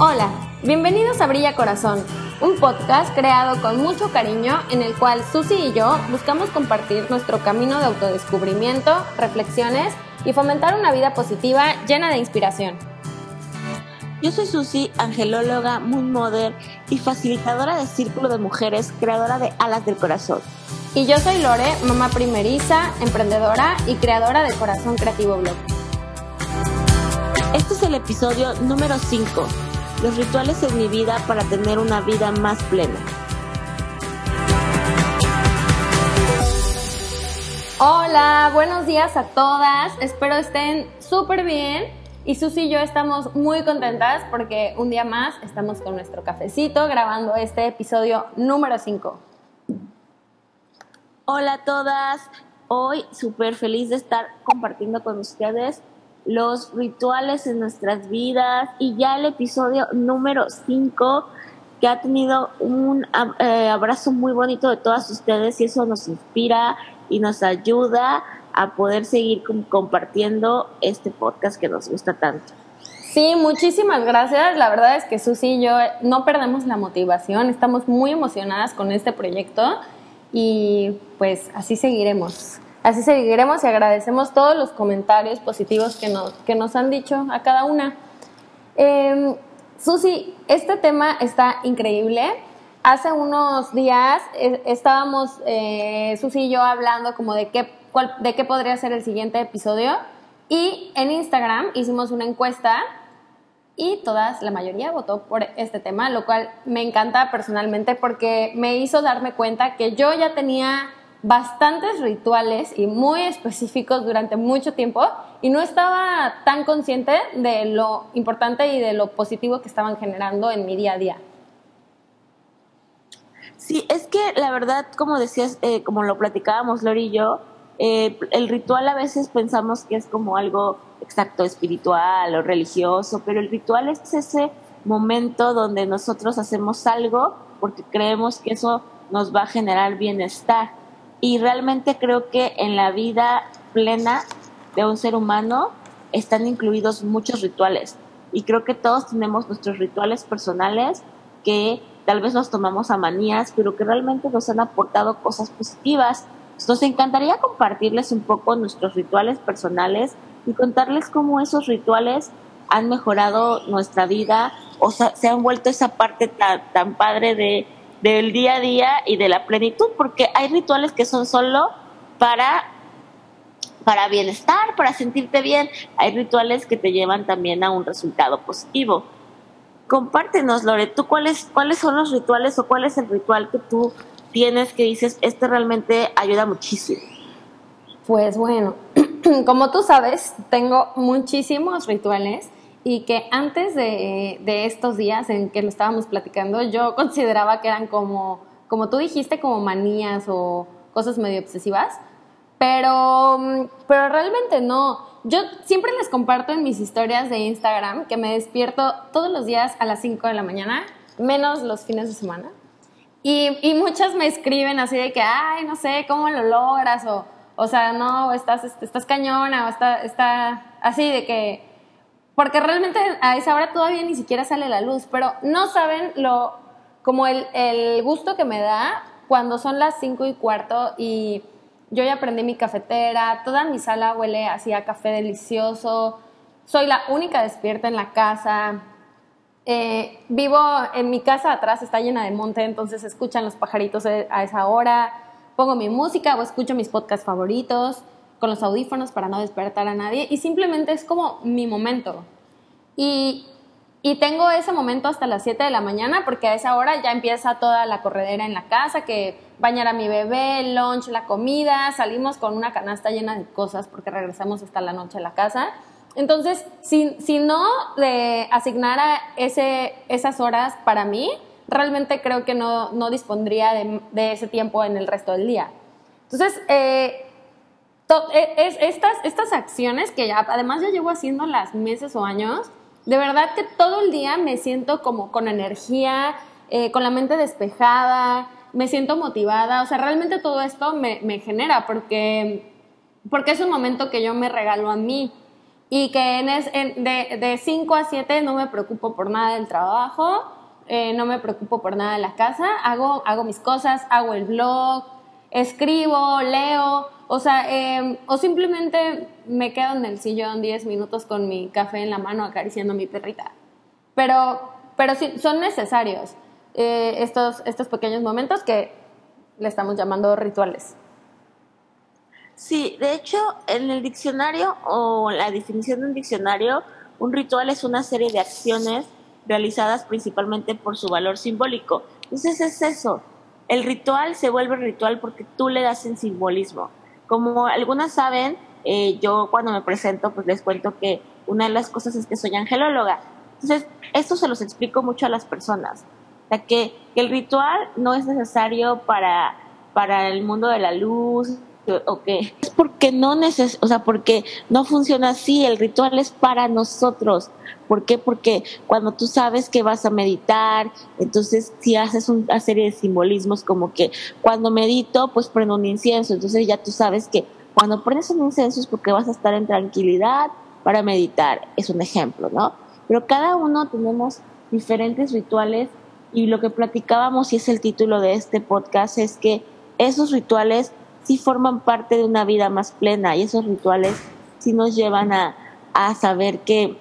Hola, bienvenidos a Brilla Corazón, un podcast creado con mucho cariño en el cual Susi y yo buscamos compartir nuestro camino de autodescubrimiento, reflexiones y fomentar una vida positiva llena de inspiración. Yo soy Susi, angelóloga, moon mother y facilitadora de Círculo de Mujeres, creadora de Alas del Corazón. Y yo soy Lore, mamá primeriza, emprendedora y creadora de Corazón Creativo Blog. Este es el episodio número 5, los rituales en mi vida para tener una vida más plena. Hola, buenos días a todas, espero estén súper bien y Susi y yo estamos muy contentas porque un día más estamos con nuestro cafecito grabando este episodio número 5. Hola a todas, hoy súper feliz de estar compartiendo con ustedes los rituales en nuestras vidas y ya el episodio número 5 que ha tenido un eh, abrazo muy bonito de todas ustedes y eso nos inspira y nos ayuda a poder seguir compartiendo este podcast que nos gusta tanto. Sí, muchísimas gracias. La verdad es que Susi y yo no perdemos la motivación, estamos muy emocionadas con este proyecto y pues así seguiremos. Así seguiremos y agradecemos todos los comentarios positivos que nos, que nos han dicho a cada una. Eh, Susi, este tema está increíble. Hace unos días eh, estábamos eh, Susi y yo hablando como de qué, de qué podría ser el siguiente episodio y en Instagram hicimos una encuesta y todas, la mayoría votó por este tema, lo cual me encanta personalmente porque me hizo darme cuenta que yo ya tenía bastantes rituales y muy específicos durante mucho tiempo y no estaba tan consciente de lo importante y de lo positivo que estaban generando en mi día a día. Sí, es que la verdad, como decías, eh, como lo platicábamos Lori y yo, eh, el ritual a veces pensamos que es como algo exacto espiritual o religioso, pero el ritual es ese momento donde nosotros hacemos algo porque creemos que eso nos va a generar bienestar y realmente creo que en la vida plena de un ser humano están incluidos muchos rituales y creo que todos tenemos nuestros rituales personales que tal vez nos tomamos a manías, pero que realmente nos han aportado cosas positivas. Nos encantaría compartirles un poco nuestros rituales personales y contarles cómo esos rituales han mejorado nuestra vida o se han vuelto esa parte tan, tan padre de del día a día y de la plenitud, porque hay rituales que son solo para para bienestar, para sentirte bien. Hay rituales que te llevan también a un resultado positivo. Compártenos, Lore, ¿tú cuáles, cuáles son los rituales o cuál es el ritual que tú tienes que dices, este realmente ayuda muchísimo? Pues bueno, como tú sabes, tengo muchísimos rituales y que antes de, estos días en que lo estábamos platicando, yo consideraba que eran como, como tú dijiste, como manías o cosas medio obsesivas, pero, pero realmente no. Yo siempre les comparto en mis historias de Instagram que me despierto todos los días a las 5 de la mañana, menos los fines de semana. Y, y muchas me escriben así de que, ay, no sé, ¿cómo lo logras? O, o sea, no, estás, estás cañona, o está, está así de que porque realmente a esa hora todavía ni siquiera sale la luz, pero no saben lo, como el, el gusto que me da cuando son las cinco y cuarto y yo ya prendí mi cafetera, toda mi sala huele así a café delicioso, soy la única despierta en la casa, eh, vivo en mi casa atrás, está llena de monte, entonces escuchan los pajaritos a esa hora, pongo mi música o escucho mis podcasts favoritos con los audífonos para no despertar a nadie y simplemente es como mi momento. Y, y tengo ese momento hasta las 7 de la mañana porque a esa hora ya empieza toda la corredera en la casa, que bañar a mi bebé, lunch, la comida, salimos con una canasta llena de cosas porque regresamos hasta la noche a la casa. Entonces, si, si no le asignara ese, esas horas para mí, realmente creo que no, no dispondría de, de, ese tiempo en el resto del día. Entonces, eh, e, es, estas, estas acciones que ya, además ya llevo haciéndolas meses o años, de verdad que todo el día me siento como con energía, eh, con la mente despejada, me siento motivada, o sea, realmente todo esto me, me, genera porque, porque es un momento que yo me regalo a mí. y que en de 5 a 7 no me preocupo por nada del trabajo, eh, no me preocupo por nada de la casa, hago, hago mis cosas, hago el blog, escribo, leo, o sea, em, o simplemente me quedo en el sillón 10 minutos con mi café en la mano acariciando a mi perrita. Pero, pero sí, son necesarios eh, estos, estos pequeños momentos que le estamos llamando rituales. Sí, de hecho, en el diccionario o la definición de un diccionario, un ritual es una serie de acciones realizadas principalmente por su valor simbólico. Entonces es eso, el ritual se vuelve ritual porque tú le das en simbolismo. Como algunas saben, eh, yo cuando me presento pues les cuento que una de las cosas es que soy angelóloga. Entonces, esto se los explico mucho a las personas. O sea, que, que el ritual no es necesario para, para el mundo de la luz, o qué? Es porque no neces o sea, porque no funciona así, el ritual es para nosotros. ¿Por qué? Porque cuando tú sabes que vas a meditar, entonces si haces una serie de simbolismos como que cuando medito, pues prendo un incienso, entonces ya tú sabes que cuando prendes un incienso es porque vas a estar en tranquilidad para meditar, es un ejemplo, ¿no? Pero cada uno tenemos diferentes rituales y lo que platicábamos y es el título de este podcast es que esos rituales sí forman parte de una vida más plena y esos rituales sí nos llevan a, a saber que,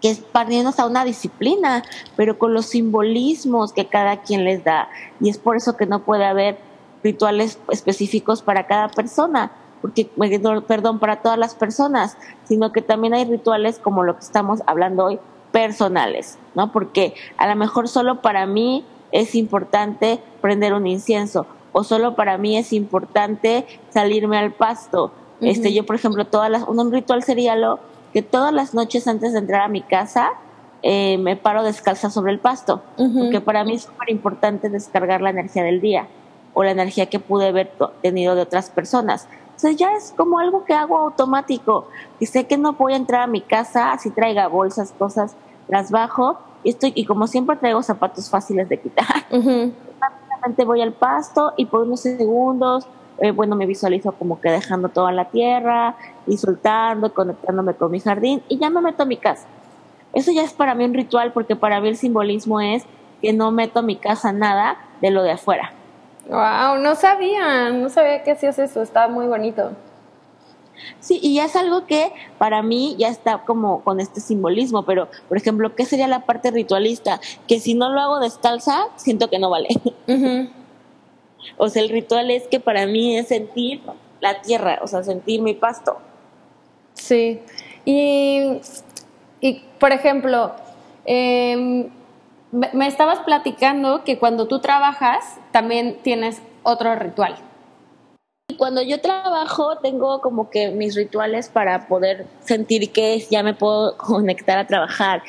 que es partiendo a una disciplina, pero con los simbolismos que cada quien les da. Y es por eso que no puede haber rituales específicos para cada persona, porque, perdón, para todas las personas, sino que también hay rituales como lo que estamos hablando hoy, personales, ¿no? Porque a lo mejor solo para mí es importante prender un incienso, o solo para mí es importante salirme al pasto. Este, yo, por ejemplo, todas las, un ritual sería lo que todas las noches antes de entrar a mi casa eh, me paro descalza sobre el pasto, porque para mí es súper importante descargar la energía del día o la energía que pude haber tenido de otras personas. Entonces ya es como algo que hago automático, y sé que no voy a entrar a mi casa, así traiga bolsas, cosas, las bajo, y estoy, y como siempre traigo zapatos fáciles de quitar, voy al pasto y por unos segundos, eh, bueno, me visualizo como que dejando toda la tierra y soltando, conectándome con mi jardín y ya me meto a mi casa. Eso ya es para mí un ritual porque para mí el simbolismo es que no meto a mi casa nada de lo de afuera. Wow, no sabía, no sabía que hacías eso, estaba muy bonito. Sí, y ya es algo que para mí ya está como con este simbolismo, pero por ejemplo, ¿qué sería la parte ritualista? Que si no lo hago descalza, siento que no vale. O sea, el ritual es que para mí es sentir la tierra, o sea, sentir mi pasto. Sí, y, y por ejemplo, em, me estabas platicando que cuando tú trabajas también tienes otro ritual. Cuando yo trabajo tengo como que mis rituales para poder sentir que ya me puedo conectar a trabajar.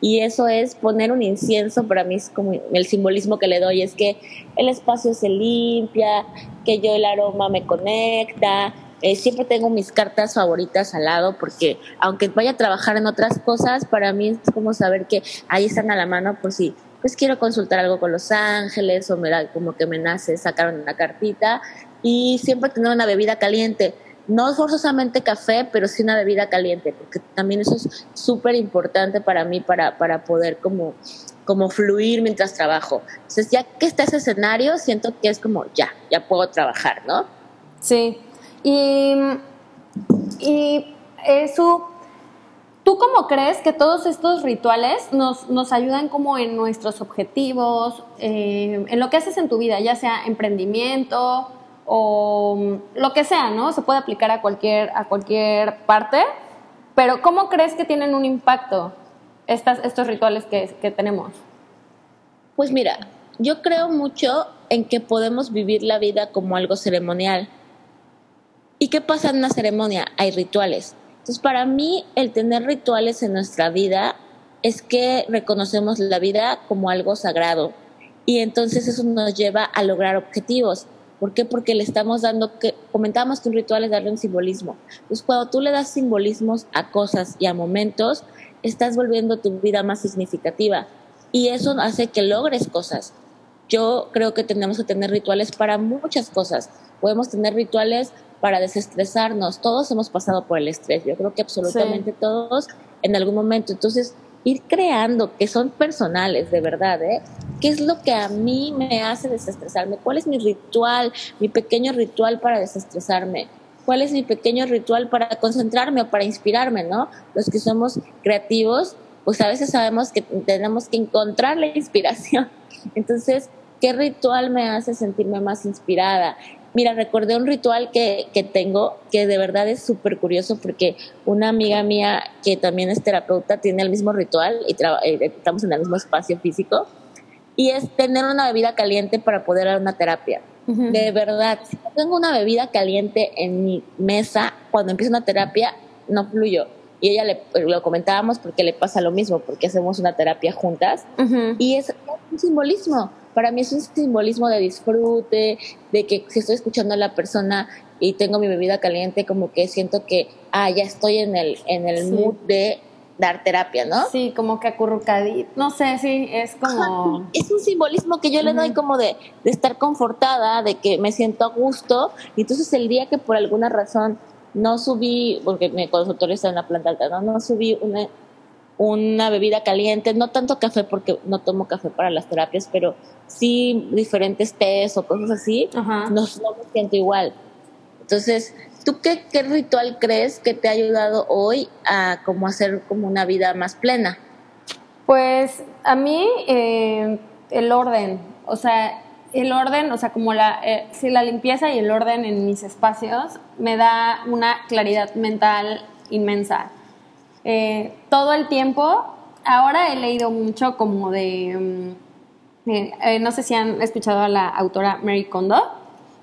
Y eso es poner un incienso, para mí es como el simbolismo que le doy, es que el espacio se limpia, que yo el aroma me conecta. Eh, siempre tengo mis cartas favoritas al lado porque aunque vaya a trabajar en otras cosas, para mí es como saber que ahí están a la mano por si pues quiero consultar algo con los ángeles o me da como que me nace sacar una cartita y siempre tener una bebida caliente. No forzosamente café, pero sí una bebida caliente, porque también eso es súper importante para mí para, para poder como, como fluir mientras trabajo. Entonces, ya que está ese escenario, siento que es como, ya, ya puedo trabajar, ¿no? Sí. Y, y eso, ¿tú cómo crees que todos estos rituales nos, nos ayudan como en nuestros objetivos, eh, en lo que haces en tu vida, ya sea emprendimiento, o lo que sea, ¿no? Se puede aplicar a cualquier, a cualquier parte, pero ¿cómo crees que tienen un impacto estas, estos rituales que, que tenemos? Pues mira, yo creo mucho en que podemos vivir la vida como algo ceremonial. ¿Y qué pasa en una ceremonia? Hay rituales. Entonces, para mí, el tener rituales en nuestra vida es que reconocemos la vida como algo sagrado. Y entonces eso nos lleva a lograr objetivos. ¿Por qué? Porque le estamos dando, que comentamos que un ritual es darle un simbolismo. Entonces, cuando tú le das simbolismos a cosas y a momentos, estás volviendo tu vida más significativa. Y eso hace que logres cosas. Yo creo que tenemos que tener rituales para muchas cosas. Podemos tener rituales para desestresarnos. Todos hemos pasado por el estrés, yo creo que absolutamente todos en algún momento. Entonces, ir creando, que son personales, de verdad, ¿eh? ¿Qué es lo que a mí me hace desestresarme? ¿Cuál es mi ritual, mi pequeño ritual para desestresarme? ¿Cuál es mi pequeño ritual para concentrarme o para inspirarme, no? Los que somos creativos, pues a veces sabemos que tenemos que encontrar la inspiración. Entonces, ¿qué ritual me hace sentirme más inspirada? Mira, recordé un ritual que, que tengo que de verdad es súper curioso porque una amiga mía que también es terapeuta tiene el mismo ritual y eh, estamos en el mismo espacio físico y es tener una bebida caliente para poder dar una terapia. De verdad, si tengo una bebida caliente en mi mesa cuando empiezo una terapia, no fluyo. Y ella le lo comentábamos porque le pasa lo mismo, porque hacemos una terapia juntas. Y es un simbolismo para mí es un simbolismo de disfrute, de que si estoy escuchando a la persona y tengo mi bebida caliente, como que siento que, ah, ya estoy en el, en el mood de dar terapia, ¿no? Sí, como que acurrucadito, no sé, sí, es como... es un simbolismo que yo le doy como de, de estar confortada, de que me siento a gusto, y entonces el día que por alguna razón no subí, porque me consultorio está en la planta alta, ¿no? no subí una, una bebida caliente, no tanto café porque no tomo café para las terapias, pero sí diferentes tés o cosas así, no, no, me siento igual. Entonces, ¿tú qué, qué, ritual crees que te ha ayudado hoy a como hacer como una vida más plena? Pues a mí eh, el orden, o sea, el orden, o sea, como la, eh, si la limpieza y el orden en mis espacios me da una claridad mental inmensa. Eh, todo el tiempo. Ahora he leído mucho como de, mm, eh, eh, no sé si han escuchado a la autora Mary Kondo,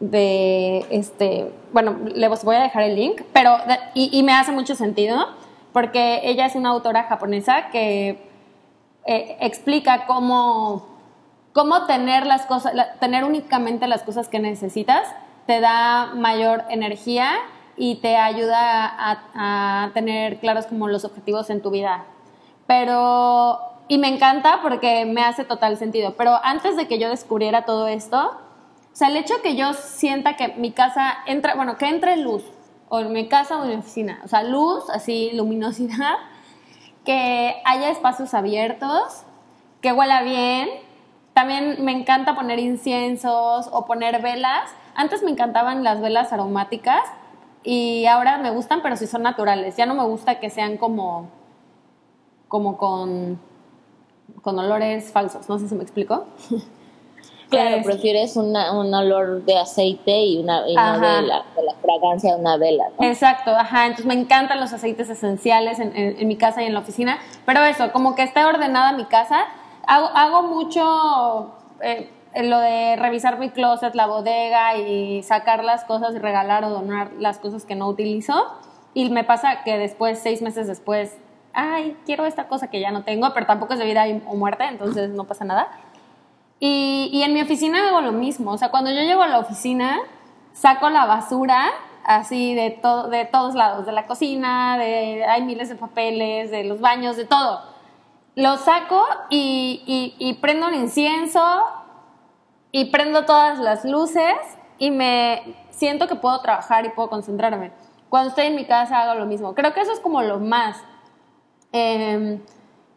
de, este, bueno, les voy a dejar el link, pero, y, me hace mucho sentido, porque ella es una autora japonesa que explica cómo, cómo tener las cosas, tener únicamente las cosas que necesitas, te da mayor energía y te ayuda a, tener claros como los objetivos en tu vida. Pero, y me encanta porque me hace total sentido, pero antes de que yo descubriera todo esto, o sea, el hecho que yo sienta que mi casa entra, bueno, que entre luz, o en mi casa o en mi oficina, o sea, luz, así, luminosidad, que haya espacios abiertos, que huela bien. También me encanta poner inciensos o poner velas. Antes me encantaban las velas aromáticas, y ahora me gustan, pero si son naturales. Ya no me gusta que sean como, como con, con olores falsos. No sé si me explico. Claro, prefieres una, un olor de aceite y una, vela, de la fragancia de una vela. Exacto, ajá. Entonces me encantan los aceites esenciales en, en, mi casa y en la oficina. Pero eso, como que esté ordenada mi casa. Hago, hago mucho eh, lo de revisar mi closet, la bodega y sacar las cosas y regalar o donar las cosas que no utilizo. Y me pasa que después, seis meses después, ay, quiero esta cosa que ya no tengo, pero tampoco es de vida o muerte, entonces no pasa nada. Y, y en mi oficina hago lo mismo. O sea, cuando yo llego a la oficina, saco la basura así de, todo, de todos lados, de la cocina, de, hay miles de papeles, de los baños, de todo. Lo saco y, y, y prendo un incienso y prendo todas las luces y me siento que puedo trabajar y puedo concentrarme. Cuando estoy en mi casa hago lo mismo. Creo que eso es como lo más. Em,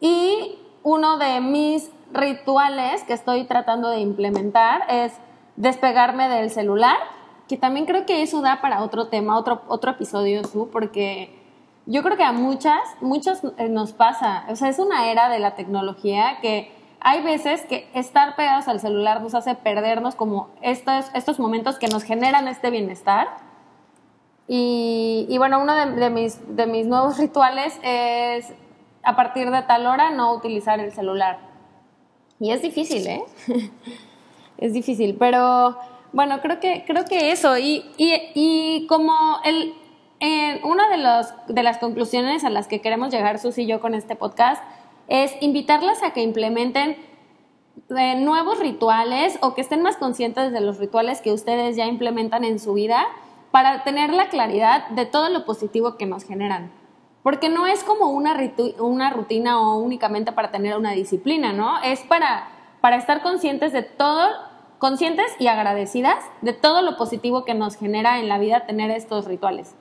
y uno de mis rituales que estoy tratando de implementar es despegarme del celular, que también creo que eso da para otro tema, otro, otro episodio, Su, porque yo creo que a muchas, muchas eh, nos pasa. O sea, es una era de la tecnología que hay veces que estar pegados al celular nos hace perdernos como estos, estos momentos que nos generan este bienestar. Y, bueno, uno de, mis, de mis nuevos rituales es a partir de tal hora no utilizar el celular. Y es difícil, ¿eh? es difícil, pero bueno, creo que, creo que eso. Y, y, como el, una de, los, de las conclusiones a las que queremos llegar Susi y yo con este podcast es invitarlas a que implementen eh, nuevos rituales o que estén más conscientes de los rituales que ustedes ya implementan en su vida para tener la claridad de todo lo positivo que nos generan. Porque no es como una, una rutina o únicamente para tener una disciplina, ¿no? Es para, para estar conscientes de todo conscientes y agradecidas de todo lo positivo que nos genera en la vida tener estos rituales.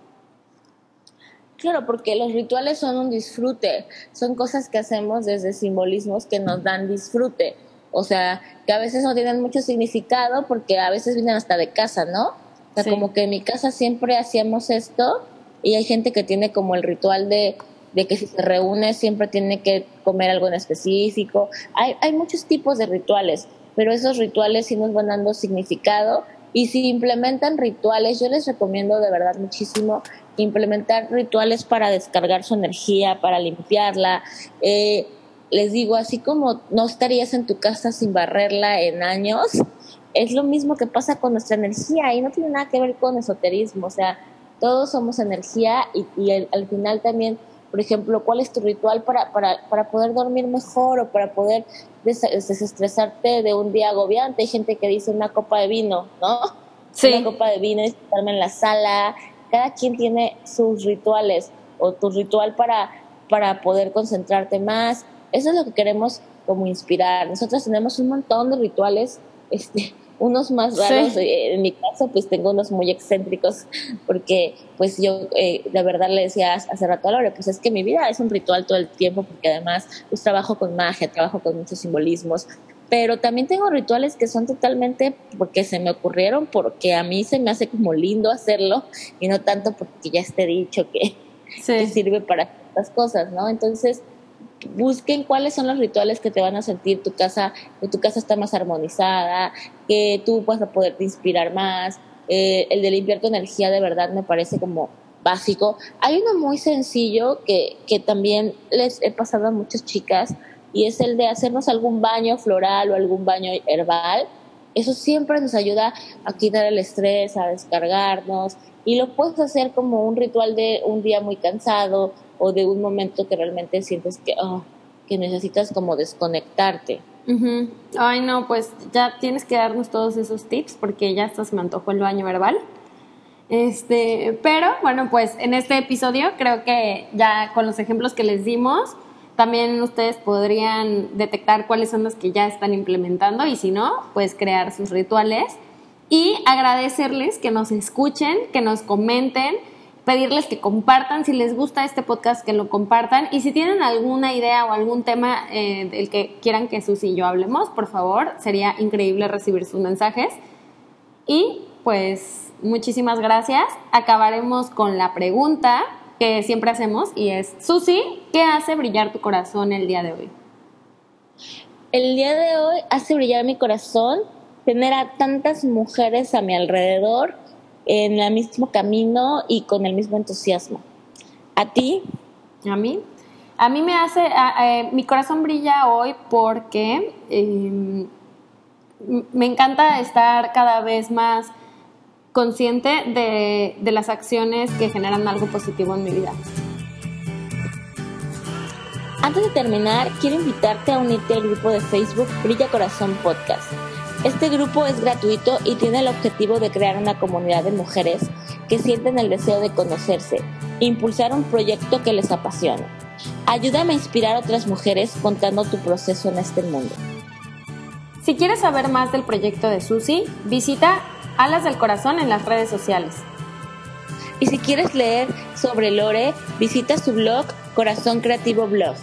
Claro, porque los rituales son un disfrute, son cosas que hacemos desde simbolismos que nos dan disfrute. O sea, que a veces no tienen mucho significado porque a veces vienen hasta de casa, ¿no? O sea, como que en mi casa siempre hacíamos esto y hay gente que tiene como el ritual de, de que si se reúne siempre tiene que comer algo en específico. Hay, hay muchos tipos de rituales, pero esos rituales sí nos van dando significado y si implementan rituales, yo les recomiendo de verdad muchísimo implementar rituales para descargar su energía, para limpiarla. Eh, les digo, así como no estarías en tu casa sin barrerla en años, es lo mismo que pasa con nuestra energía y no tiene nada que ver con esoterismo, o sea, todos somos energía y, al, final también, por ejemplo, ¿cuál es tu ritual para, para, para poder dormir mejor o para poder desestresarte de un día agobiante? Hay gente que dice una copa de vino, ¿no? Sí. Una copa de vino, estarme en la sala. Cada quien tiene sus rituales o tu ritual para, para poder concentrarte más. Eso es lo que queremos como inspirar. Nosotros tenemos un montón de rituales este, unos más raros. Eh, en mi caso, pues tengo unos muy excéntricos, porque pues yo eh, de verdad le decía hace rato a Laura, pues es que mi vida es un ritual todo el tiempo, porque además pues trabajo con magia, trabajo con muchos simbolismos, pero también tengo rituales que son totalmente porque se me ocurrieron, porque a mí se me hace como lindo hacerlo y no tanto porque ya esté dicho que, que sirve para estas cosas, ¿no? Entonces, busquen cuáles son los rituales que te van a sentir tu casa, que tu casa está más armonizada, que tú vas a poderte inspirar más. Eh, el de limpiar tu energía de verdad me parece como básico. Hay uno muy sencillo que, que también les he pasado a muchas chicas y es el de hacernos algún baño floral o algún baño herbal. Eso siempre nos ayuda a quitar el estrés, a descargarnos y lo puedes hacer como un ritual de un día muy cansado o de un momento que realmente sientes que, oh, que necesitas como desconectarte. Ay, no, pues ya tienes que darnos todos esos tips porque ya estás me antojó el baño verbal. Este, pero bueno, pues en este episodio creo que ya con los ejemplos que les dimos, también ustedes podrían detectar cuáles son los que ya están implementando y si no, pues crear sus rituales y agradecerles que nos escuchen, que nos comenten pedirles que compartan, si les gusta este podcast, que lo compartan. Y si tienen alguna idea o algún tema eh, del que quieran que Susi y yo hablemos, por favor, sería increíble recibir sus mensajes. Y pues muchísimas gracias. Acabaremos con la pregunta que siempre hacemos y es, Susi, ¿qué hace brillar tu corazón el día de hoy? El día de hoy hace brillar mi corazón tener a tantas mujeres a mi alrededor en el mismo camino y con el mismo entusiasmo. ¿A ti? A mí. A mí me hace, eh, mi corazón brilla hoy porque em, me encanta estar cada vez más consciente de, de las acciones que generan algo positivo en mi vida. Antes de terminar, quiero invitarte a unirte al grupo de Facebook Brilla Corazón Podcast este grupo es gratuito y tiene el objetivo de crear una comunidad de mujeres que sienten el deseo de conocerse impulsar un proyecto que les apasiona. Ayúdame a inspirar a otras mujeres contando tu proceso en este mundo. Si quieres saber más del proyecto de Susi, visita Alas del Corazón en las redes sociales. Y si quieres leer sobre Lore, visita su blog Corazón Creativo Blog